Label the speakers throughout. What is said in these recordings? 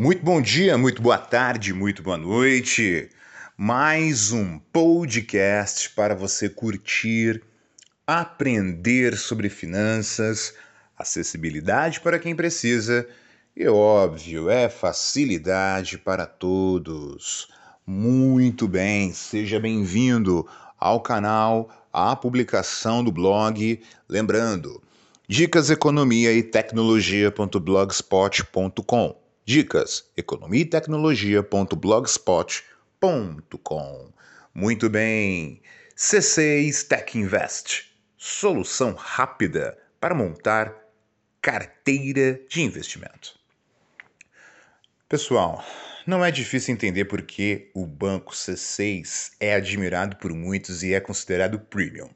Speaker 1: Muito bom dia, muito boa tarde, muito boa noite. Mais um podcast para você curtir, aprender sobre finanças, acessibilidade para quem precisa e, óbvio, é facilidade para todos. Muito bem, seja bem-vindo ao canal, à publicação do blog. Lembrando, dicas economia e tecnologia.blogspot.com Dicas: economia e tecnologia.blogspot.com. Muito bem. C6 Tech Invest. Solução rápida para montar carteira de investimento. Pessoal, não é difícil entender por que o banco C6 é admirado por muitos e é considerado premium.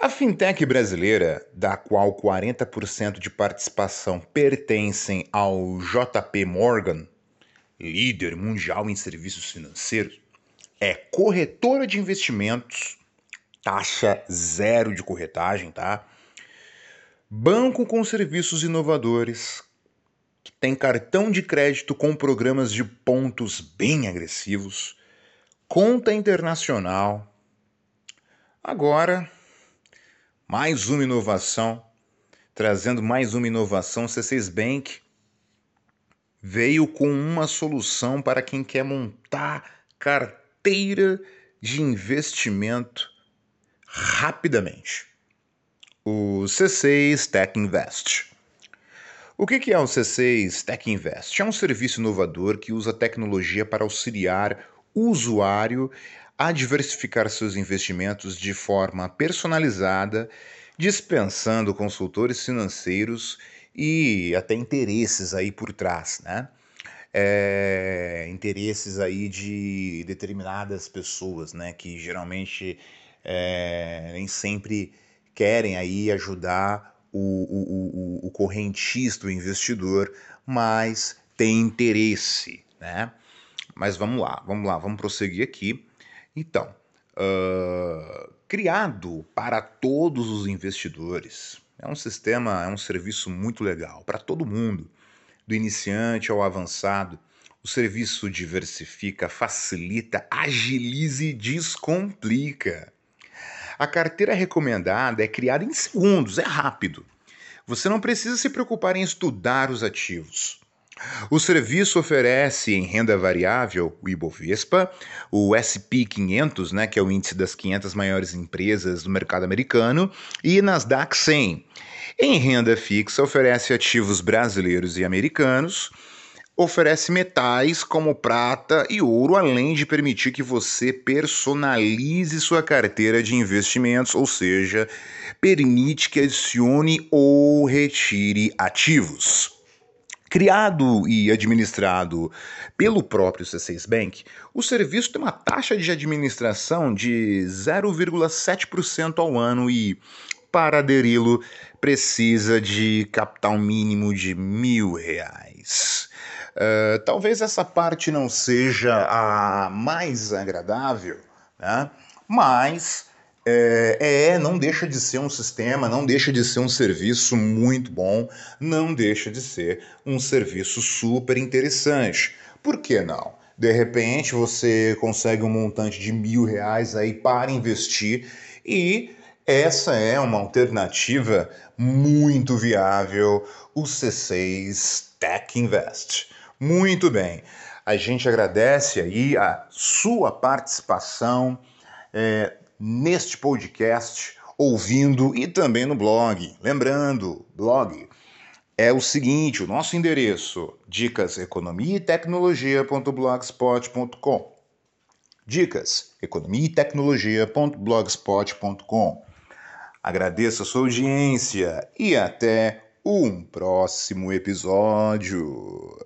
Speaker 1: A fintech brasileira, da qual 40% de participação pertencem ao JP Morgan, líder mundial em serviços financeiros, é corretora de investimentos, taxa zero de corretagem, tá? Banco com serviços inovadores, que tem cartão de crédito com programas de pontos bem agressivos, conta internacional. Agora, mais uma inovação, trazendo mais uma inovação. C6 Bank veio com uma solução para quem quer montar carteira de investimento rapidamente. O C6 Tech Invest. O que é o C6 Tech Invest? É um serviço inovador que usa tecnologia para auxiliar o usuário a diversificar seus investimentos de forma personalizada, dispensando consultores financeiros e até interesses aí por trás, né? É, interesses aí de determinadas pessoas, né? Que geralmente é, nem sempre querem aí ajudar o, o, o, o correntista, o investidor, mas tem interesse, né? Mas vamos lá, vamos lá, vamos prosseguir aqui. Então, uh, criado para todos os investidores, é um sistema, é um serviço muito legal para todo mundo, do iniciante ao avançado. O serviço diversifica, facilita, agiliza e descomplica. A carteira recomendada é criada em segundos, é rápido. Você não precisa se preocupar em estudar os ativos. O serviço oferece em renda variável o Ibovespa, o SP 500, né, que é o índice das 500 maiores empresas do mercado americano, e Nasdaq 100. Em renda fixa, oferece ativos brasileiros e americanos, oferece metais como prata e ouro, além de permitir que você personalize sua carteira de investimentos, ou seja, permite que adicione ou retire ativos. Criado e administrado pelo próprio C6 Bank, o serviço tem uma taxa de administração de 0,7% ao ano e, para aderi-lo, precisa de capital mínimo de mil reais. Uh, talvez essa parte não seja a mais agradável, né? mas é, é, não deixa de ser um sistema, não deixa de ser um serviço muito bom, não deixa de ser um serviço super interessante. Por que não? De repente você consegue um montante de mil reais aí para investir e essa é uma alternativa muito viável, o C6 Tech Invest. Muito bem, a gente agradece aí a sua participação. É, neste podcast, ouvindo e também no blog. Lembrando, blog é o seguinte, o nosso endereço, dicas economia e tecnologia.blogspot.com. Dicas economia e tecnologia.blogspot.com. Agradeço a sua audiência e até um próximo episódio.